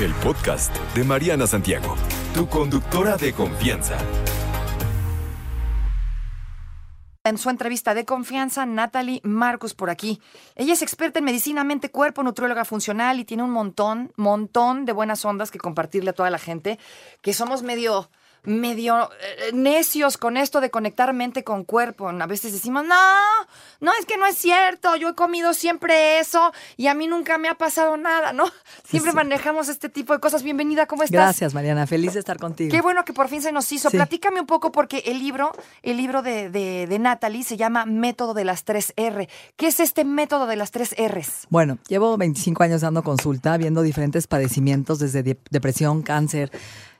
el podcast de Mariana Santiago, tu conductora de confianza. En su entrevista de confianza, Natalie Marcus por aquí. Ella es experta en medicina, mente, cuerpo, nutrióloga funcional y tiene un montón, montón de buenas ondas que compartirle a toda la gente, que somos medio medio eh, necios con esto de conectar mente con cuerpo. A veces decimos, no, no, es que no es cierto, yo he comido siempre eso y a mí nunca me ha pasado nada, ¿no? Siempre manejamos este tipo de cosas. Bienvenida, ¿cómo estás? Gracias, Mariana, feliz de estar contigo. Qué bueno que por fin se nos hizo. Platícame un poco porque el libro, el libro de, de, de Natalie se llama Método de las tres R. ¿Qué es este método de las tres Rs? Bueno, llevo 25 años dando consulta, viendo diferentes padecimientos desde depresión, cáncer,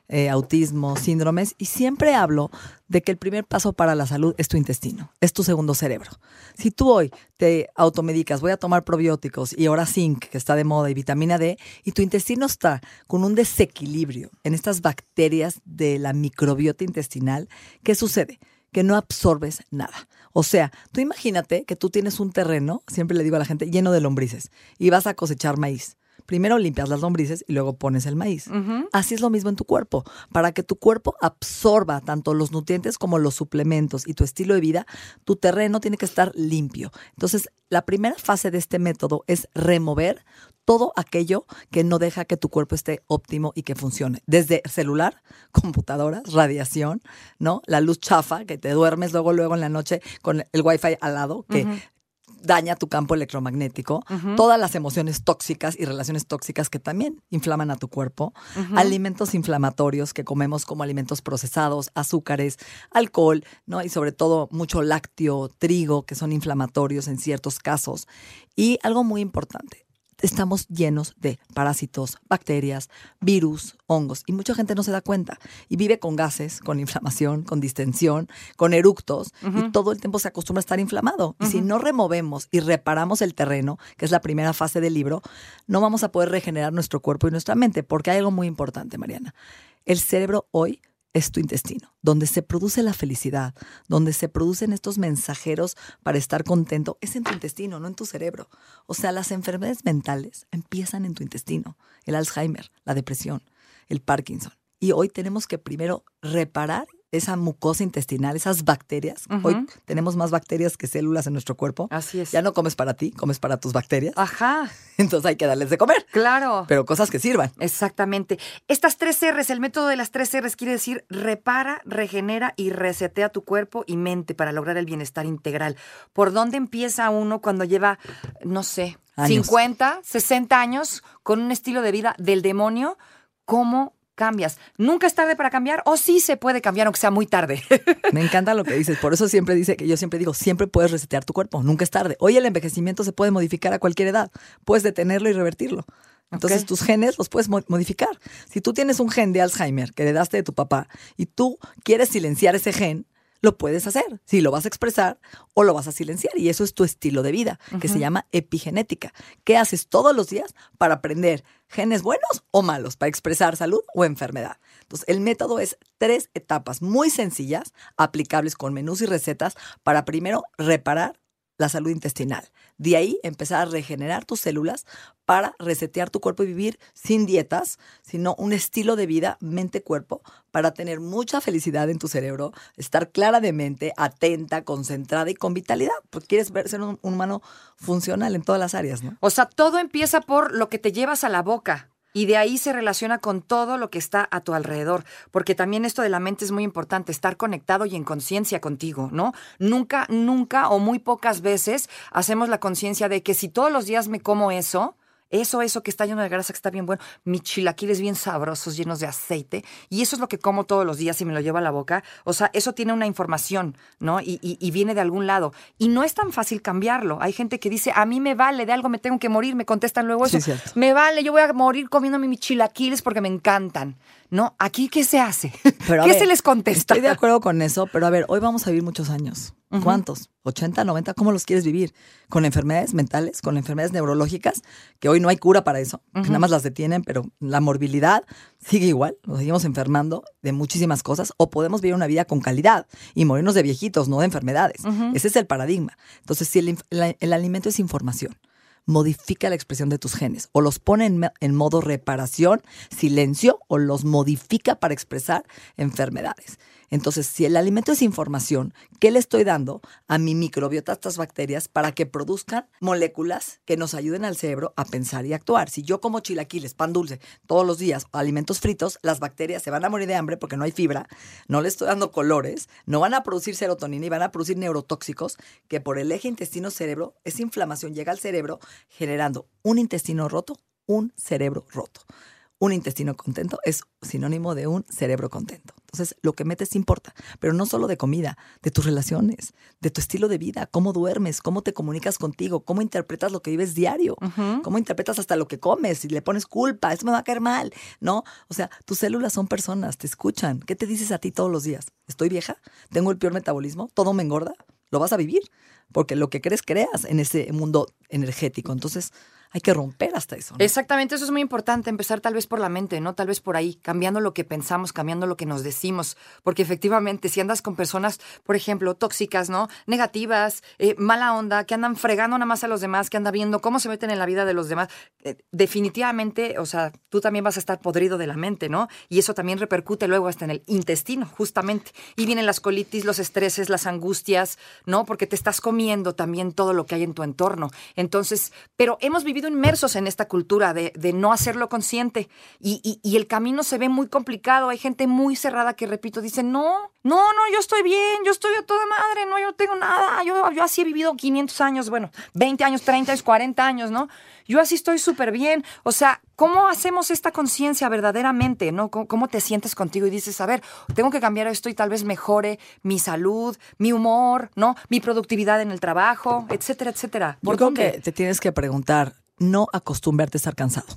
eh, autismo, síndromes, y siempre hablo de que el primer paso para la salud es tu intestino, es tu segundo cerebro. Si tú hoy te automedicas, voy a tomar probióticos y ahora zinc, que está de moda, y vitamina D, y tu intestino está con un desequilibrio en estas bacterias de la microbiota intestinal, ¿qué sucede? Que no absorbes nada. O sea, tú imagínate que tú tienes un terreno, siempre le digo a la gente, lleno de lombrices, y vas a cosechar maíz primero limpias las lombrices y luego pones el maíz. Así es lo mismo en tu cuerpo. Para que tu cuerpo absorba tanto los nutrientes como los suplementos y tu estilo de vida, tu terreno tiene que estar limpio. Entonces, la primera fase de este método es remover todo aquello que no deja que tu cuerpo esté óptimo y que funcione. Desde celular, computadoras, radiación, ¿no? La luz chafa, que te duermes luego, luego en la noche con el wifi al lado, que daña tu campo electromagnético, todas las emociones tóxicas y relaciones tóxicas que también inflaman a tu cuerpo, alimentos inflamatorios que comemos como alimentos procesados, azúcares, alcohol, ¿no? Y sobre todo mucho lácteo, trigo, que son inflamatorios en ciertos casos. Y algo muy importante, estamos llenos de parásitos, bacterias, virus, hongos y mucha gente no se da cuenta y vive con gases, con inflamación, con distensión, con eructos y todo el tiempo se acostumbra a estar inflamado. Y si no removemos y reparamos el terreno, que es la primera fase del libro, no vamos a poder regenerar nuestro cuerpo y nuestra mente, porque hay algo muy importante, Mariana. El cerebro hoy es tu intestino, donde se produce la felicidad, donde se producen estos mensajeros para estar contento, es en tu intestino, no en tu cerebro. O sea, las enfermedades mentales empiezan en tu intestino, el Alzheimer, la depresión, el Parkinson. Y hoy tenemos que primero reparar esa mucosa intestinal, esas bacterias. Hoy tenemos más bacterias que células en nuestro cuerpo. Así es. Ya no comes para ti, comes para tus bacterias. Ajá. Entonces hay que darles de comer. Claro. Pero cosas que sirvan. Exactamente. Estas tres R's, el método de las tres R's quiere decir repara, regenera y resetea tu cuerpo y mente para lograr el bienestar integral. ¿Por dónde empieza uno cuando lleva, no sé, 50, 60 años con un estilo de vida del demonio? ¿Cómo cambias. Nunca es tarde para cambiar o sí se puede cambiar aunque sea muy tarde. Me encanta lo que dices. Por eso siempre dice que yo siempre digo, siempre puedes resetear tu cuerpo. Nunca es tarde. Hoy el envejecimiento se puede modificar a cualquier edad. Puedes detenerlo y revertirlo. Entonces tus genes los puedes modificar. Si tú tienes un gen de Alzheimer que heredaste de tu papá y tú quieres silenciar ese gen, lo puedes hacer. Si lo vas a expresar o lo vas a silenciar. Y eso es tu estilo de vida, que se llama epigenética. ¿Qué haces todos los días para aprender genes buenos o malos, para expresar salud o enfermedad? Entonces, el método es tres etapas muy sencillas, aplicables con menús y recetas, para primero reparar la salud intestinal. De ahí empezar a regenerar tus células para resetear tu cuerpo y vivir sin dietas, sino un estilo de vida mente-cuerpo para tener mucha felicidad en tu cerebro, estar clara de mente, atenta, concentrada y con vitalidad, porque quieres ver, ser un, un humano funcional en todas las áreas, ¿no? O sea, todo empieza por lo que te llevas a la boca. Y de ahí se relaciona con todo lo que está a tu alrededor, porque también esto de la mente es muy importante, estar conectado y en conciencia contigo, ¿no? Nunca, nunca o muy pocas veces hacemos la conciencia de que si todos los días me como eso, eso, eso que está lleno de grasa, que está bien bueno. Mis chilaquiles bien sabrosos, llenos de aceite. Y eso es lo que como todos los días y me lo llevo a la boca. O sea, eso tiene una información, ¿no? Y, y, viene de algún lado. Y no es tan fácil cambiarlo. Hay gente que dice, a mí me vale, de algo me tengo que morir. Me contestan luego eso. me vale, yo voy a morir comiéndome mis chilaquiles porque me encantan. ¿No? ¿Aquí qué se hace? ¿Qué se les contesta? Estoy de acuerdo con eso, pero a ver, hoy vamos a vivir muchos años. ¿Cuántos? ¿80, 90? ¿Cómo los quieres vivir? ¿Con enfermedades mentales? ¿Con enfermedades neurológicas? Que hoy no hay cura para eso, que nada más las detienen, pero la morbilidad sigue igual, nos seguimos enfermando de muchísimas cosas, o podemos vivir una vida con calidad y morirnos de viejitos, no de enfermedades. Ese es el paradigma. Entonces, si el alimento es información, modifica la expresión de tus genes o los pone en, en modo reparación, silencio o los modifica para expresar enfermedades. Entonces, si el alimento es información, ¿qué le estoy dando a mi microbiota, a estas bacterias, para que produzcan moléculas que nos ayuden al cerebro a pensar y actuar? Si yo como chilaquiles, pan dulce, todos los días, alimentos fritos, las bacterias se van a morir de hambre porque no hay fibra, no le estoy dando colores, no van a producir serotonina y van a producir neurotóxicos que por el eje intestino-cerebro, esa inflamación llega al cerebro generando un intestino roto, un cerebro roto un intestino contento es sinónimo de un cerebro contento. Entonces, lo que metes importa, pero no solo de comida, de tus relaciones, de tu estilo de vida, cómo duermes, cómo te comunicas contigo, cómo interpretas lo que vives diario, cómo interpretas hasta lo que comes, y le pones culpa, esto me va a caer mal, ¿no? O sea, tus células son personas, te escuchan. ¿Qué te dices a ti todos los días? ¿Estoy vieja? ¿Tengo el peor metabolismo? ¿Todo me engorda? ¿Lo vas a vivir? Porque lo que crees, creas en ese mundo energético. Entonces, hay que romper hasta eso. Exactamente, eso es muy importante, empezar tal vez por la mente, ¿no? Tal vez por ahí, cambiando lo que pensamos, cambiando lo que nos decimos, porque efectivamente, si andas con personas, por ejemplo, tóxicas, ¿no? Negativas, eh, mala onda, que andan fregando nada más a los demás, que andan viendo cómo se meten en la vida de los demás, eh, definitivamente, o sea, tú también vas a estar podrido de la mente, ¿no? Y eso también repercute luego hasta en el intestino, justamente. Y vienen las colitis, los estreses, las angustias, ¿no? Porque te estás comiendo también todo lo que hay en tu entorno. Entonces, pero hemos vivido inmersos en esta cultura de, no hacerlo consciente y, y, el camino se ve muy complicado. Hay gente muy cerrada que, repito, dice, no, no, no, yo estoy bien, yo estoy a toda madre, no, yo no tengo nada, yo, yo así he vivido 500 años, bueno, 20 años, 30 años, 40 años, ¿no? Yo así estoy súper bien. O sea, ¿cómo hacemos esta conciencia verdaderamente, no? ¿Cómo, te sientes contigo y dices, a ver, tengo que cambiar esto y tal vez mejore mi salud, mi humor, ¿no? Mi productividad en el trabajo, etcétera, etcétera. ¿Por Yo creo que te tienes que preguntar, no acostumbrarte a estar cansado.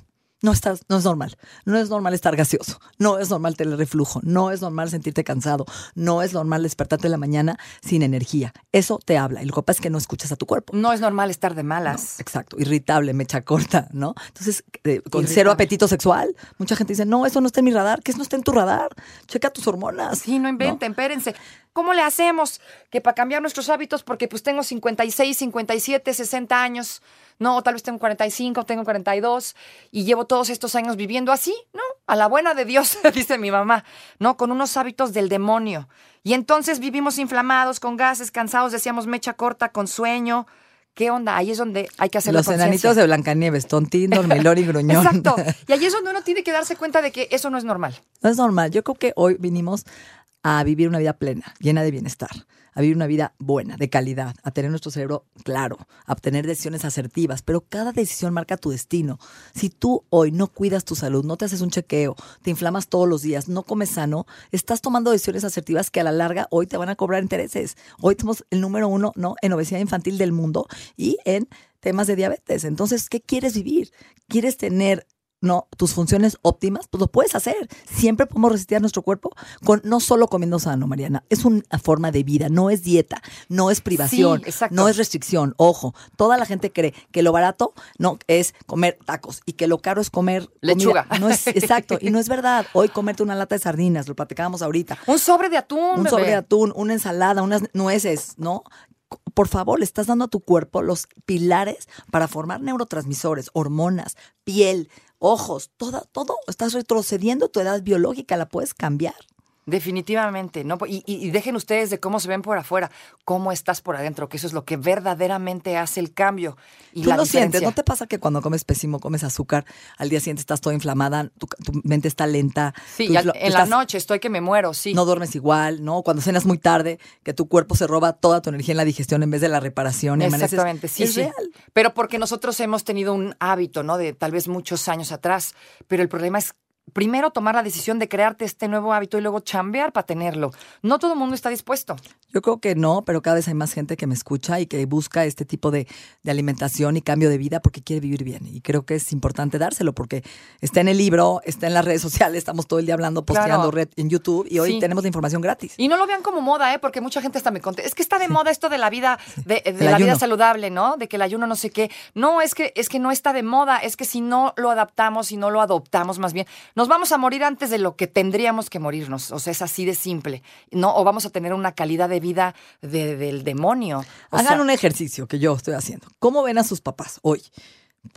No, estás, no es normal. No es normal estar gaseoso. No es normal tener reflujo. No es normal sentirte cansado. No es normal despertarte en la mañana sin energía. Eso te habla. Y lo que pasa es que no escuchas a tu cuerpo. No es normal estar de malas. exacto. Irritable, mecha corta, ¿no? Entonces, eh, con cero apetito sexual, mucha gente dice, no, eso no está en mi radar. ¿Qué es no está en tu radar? Checa tus hormonas. Sí, no inventen, espérense. ¿Cómo le hacemos que para cambiar nuestros hábitos? Porque pues tengo 56, 57, 60 años no, tal vez tengo 45, tengo 42 y llevo todos estos años viviendo así, ¿no? A la buena de Dios, dice mi mamá, ¿no? Con unos hábitos del demonio. Y entonces vivimos inflamados, con gases, cansados, decíamos mecha corta, con sueño. ¿Qué onda? Ahí es donde hay que hacer Los enanitos de Blancanieves, tontín, dormilón y gruñón. Exacto. Y ahí es donde uno tiene que darse cuenta de que eso no es normal. No es normal. Yo creo que hoy vinimos a vivir una vida plena, llena de bienestar a vivir una vida buena, de calidad, a tener nuestro cerebro claro, a obtener decisiones asertivas, pero cada decisión marca tu destino. Si tú hoy no cuidas tu salud, no te haces un chequeo, te inflamas todos los días, no comes sano, estás tomando decisiones asertivas que a la larga hoy te van a cobrar intereses. Hoy somos el número uno ¿no? en obesidad infantil del mundo y en temas de diabetes. Entonces, ¿qué quieres vivir? ¿Quieres tener no tus funciones óptimas, pues lo puedes hacer. Siempre podemos resistir a nuestro cuerpo con no solo comiendo sano, Mariana. Es una forma de vida, no es dieta, no es privación, no es restricción. Ojo, toda la gente cree que lo barato no es comer tacos y que lo caro es comer lechuga. No es exacto y no es verdad. Hoy comerte una lata de sardinas, lo platicábamos ahorita. Un sobre de atún, un sobre de atún, una ensalada, unas nueces, ¿no? Por favor, le estás dando a tu cuerpo los pilares para formar neurotransmisores, hormonas, piel, ojos, todo, todo, estás retrocediendo tu edad biológica, la puedes cambiar. Definitivamente, ¿no? Y, dejen ustedes de cómo se ven por afuera, cómo estás por adentro, que eso es lo que verdaderamente hace el cambio. Y Tú lo sientes, ¿no te pasa que cuando comes pésimo, comes azúcar, al día siguiente estás toda inflamada, tu, mente está lenta? Sí, en la noche estoy que me muero, sí. No duermes igual, ¿no? Cuando cenas muy tarde, que tu cuerpo se roba toda tu energía en la digestión en vez de la reparación. Y Exactamente, sí, es real. Pero porque nosotros hemos tenido un hábito, ¿no? De tal vez muchos años atrás, pero el problema es primero tomar la decisión de crearte este nuevo hábito y luego chambear para tenerlo. No todo el mundo está dispuesto. Yo creo que no, pero cada vez hay más gente que me escucha y que busca este tipo de, alimentación y cambio de vida porque quiere vivir bien. Y creo que es importante dárselo porque está en el libro, está en las redes sociales, estamos todo el día hablando, posteando red en YouTube y hoy tenemos la información gratis. Y no lo vean como moda, ¿eh? porque mucha gente está me conté. Es que está de moda esto de la vida, de, la vida saludable, ¿no? De que el ayuno no sé qué. No, es que, es que no está de moda, es que si no lo adaptamos, si no lo adoptamos más bien, nos vamos a morir antes de lo que tendríamos que morirnos. O sea, es así de simple. ¿no? O vamos a tener una calidad de vida del demonio. Hagan un ejercicio que yo estoy haciendo. ¿Cómo ven a sus papás hoy?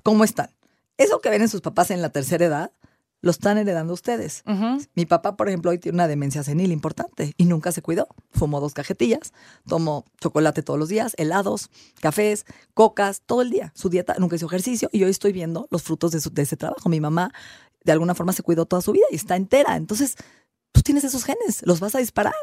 cómo están. Eso que ven en sus papás en la tercera edad, lo están heredando ustedes. Mi papá, por ejemplo, hoy tiene una demencia senil importante y nunca se cuidó. Fumó dos cajetillas, tomó chocolate todos los días, helados, cafés, cocas, todo el día. Su dieta nunca hizo ejercicio y hoy estoy viendo los frutos de, su- de ese trabajo. Mi mamá, de alguna forma, se cuidó toda su vida y está entera. Entonces, tú tienes esos genes, los vas a disparar.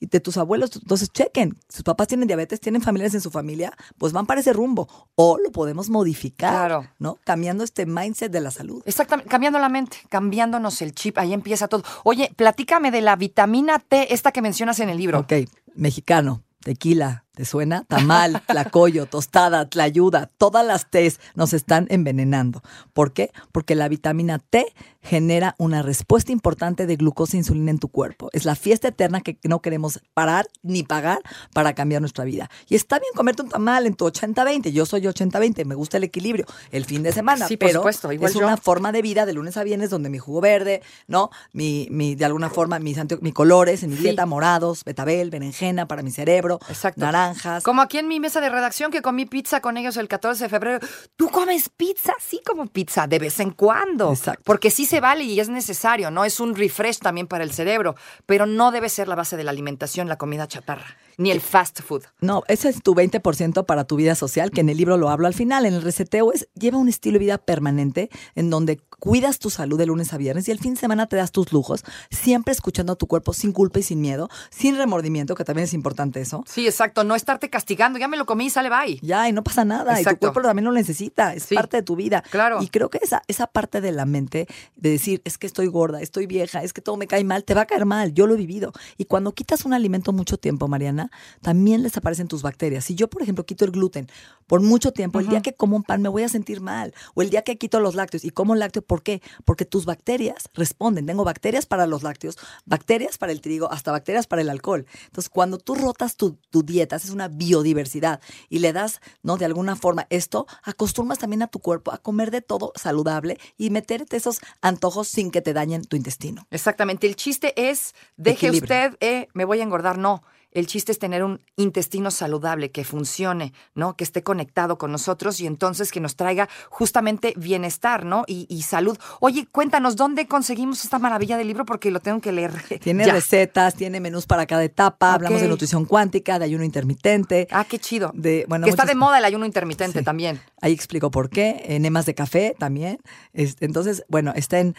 Y de tus abuelos, entonces chequen. Sus papás tienen diabetes, tienen familiares en su familia, pues van para ese rumbo. O lo podemos modificar, Claro. ¿no? Cambiando este mindset de la salud. Exactamente, cambiando la mente, cambiándonos el chip, ahí empieza todo. Oye, platícame de la vitamina T, esta que mencionas en el libro. Ok, mexicano, tequila, ¿te suena? Tamal, tlacoyo, tostada, tlayuda, todas las T's nos están envenenando. ¿Por qué? Porque la vitamina T genera una respuesta importante de glucosa e insulina en tu cuerpo. Es la fiesta eterna que no queremos parar ni pagar para cambiar nuestra vida. Y está bien comerte un tamal en tu 80-20. Yo soy 80-20, me gusta el equilibrio. El fin de semana, Sí, por supuesto, igual es yo. una forma de vida de lunes a viernes donde mi jugo verde, ¿no? Mi, mi de alguna forma, mis, mis colores en mi Sí. dieta, morados, betabel, berenjena para mi cerebro, Exacto. Naranjas. Como aquí en mi mesa de redacción que comí pizza con ellos el 14 de febrero. ¿Tú comes pizza? Sí, como pizza, de vez en cuando. Exacto. Porque sí se vale y es necesario, ¿no? Es un refresh también para el cerebro, pero no debe ser la base de la alimentación, la comida chatarra, ni el fast food. No, ese es tu 20% para tu vida social, que en el libro lo hablo al final. En el reseteo es, lleva un estilo de vida permanente en donde cuidas tu salud de lunes a viernes y el fin de semana te das tus lujos, siempre escuchando a tu cuerpo sin culpa y sin miedo, sin remordimiento, que también es importante eso. Sí, exacto, no estarte castigando, ya me lo comí y sale bye. Ya, y no pasa nada. Y tu Exacto. cuerpo también lo necesita. Es Sí. parte de tu vida. Claro. Y creo que esa, esa parte de la mente de decir, es que estoy gorda, estoy vieja, es que todo me cae mal, te va a caer mal. Yo lo he vivido. Y cuando quitas un alimento mucho tiempo, Mariana, también desaparecen tus bacterias. Si yo, por ejemplo, quito el gluten por mucho tiempo, el día que como un pan me voy a sentir mal. O el día que quito los lácteos y como lácteo, ¿por qué? Porque tus bacterias responden. Tengo bacterias para los lácteos, bacterias para el trigo, hasta bacterias para el alcohol. Entonces, cuando tú rotas tu, tu dieta, haces una biodiversidad y le das, ¿no? De alguna forma esto, acostumbras también a tu cuerpo a comer de todo saludable y meterte esos antojos sin que te dañen tu intestino. Exactamente. El chiste es, deje Equilibrio. usted, eh, me voy a engordar. No. El chiste es tener un intestino saludable, que funcione, ¿no? Que esté conectado con nosotros y entonces que nos traiga justamente bienestar, ¿no? Y, y salud. Oye, cuéntanos, ¿dónde conseguimos esta maravilla del libro? Porque lo tengo que leer. Tiene Ya. recetas, tiene menús para cada etapa, hablamos de nutrición cuántica, de ayuno intermitente. Ah, qué chido. De, bueno, que está de moda el ayuno intermitente Sí. también. Ahí explico por qué. Enemas de café también. Entonces, bueno, está en,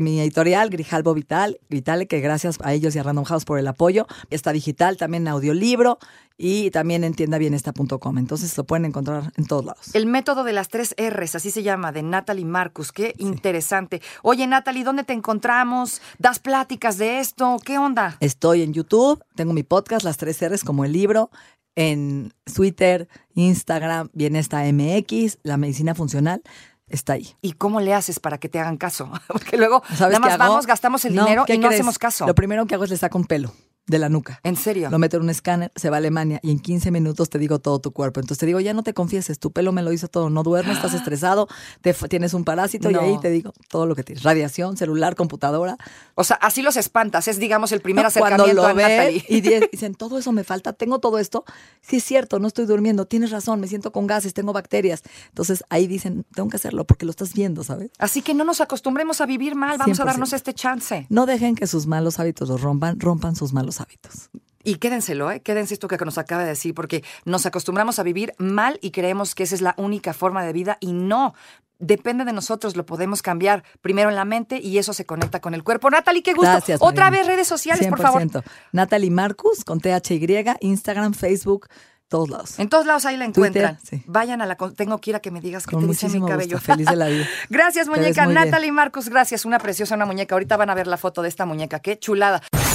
mi editorial, Grijalbo Vital, Vitale, que gracias a ellos y a Random House por el apoyo. Está digital, también en audiolibro y también en tiendabienesta.com. Entonces lo pueden encontrar en todos lados. El método de las tres R's, así se llama, de Natalie Marcus. Qué interesante. Oye, Natalie, ¿dónde te encontramos? ¿Das pláticas de esto? ¿Qué onda? Estoy en YouTube, tengo mi podcast, Las Tres R's, como el libro, en Twitter, Instagram, Bienesta MX, La Medicina Funcional, está ahí. ¿Y cómo le haces para que te hagan caso? Porque luego ¿Sabes nada más vamos, gastamos el No, dinero ¿qué y no crees? hacemos caso. Lo primero que hago es le saco un pelo de la nuca. ¿En serio? Lo meto en un escáner, se va a Alemania y en 15 minutos te digo todo tu cuerpo. Entonces te digo, ya no te confieses, tu pelo me lo hizo todo, no duermes, estás estresado, te, tienes un parásito No. y ahí te digo todo lo que tienes. Radiación, celular, computadora. O sea, así los espantas. Es, digamos, el primer Cuando acercamiento lo a ven Natalie. y di- dicen, todo eso me falta, tengo todo esto. Sí es cierto, no estoy durmiendo, tienes razón, me siento con gases, tengo bacterias. Entonces ahí dicen, tengo que hacerlo porque lo estás viendo, ¿sabes? Así que no nos acostumbremos a vivir mal. Vamos a 100%. darnos este chance. No dejen que sus malos hábitos los rompan, rompan sus malos hábitos. Y quédenselo, ¿eh? Quédense esto que nos acaba de decir, porque nos acostumbramos a vivir mal y creemos que esa es la única forma de vida y no. Depende de nosotros, lo podemos cambiar primero en la mente y eso se conecta con el cuerpo. Natalie, qué gusto. Gracias. Otra vez redes sociales, por favor. 100%. Natalie Marcus con THY, Instagram, Facebook, todos lados. En todos lados ahí la Twitter, encuentran. sí. Vayan a la... Tengo que ir a que me digas qué Con te dice mi cabello. gusto, feliz de la vida. gracias, muñeca. muy bien. Natalie Marcus, gracias. Una preciosa, una muñeca. Ahorita van a ver la foto de esta muñeca. Qué chulada.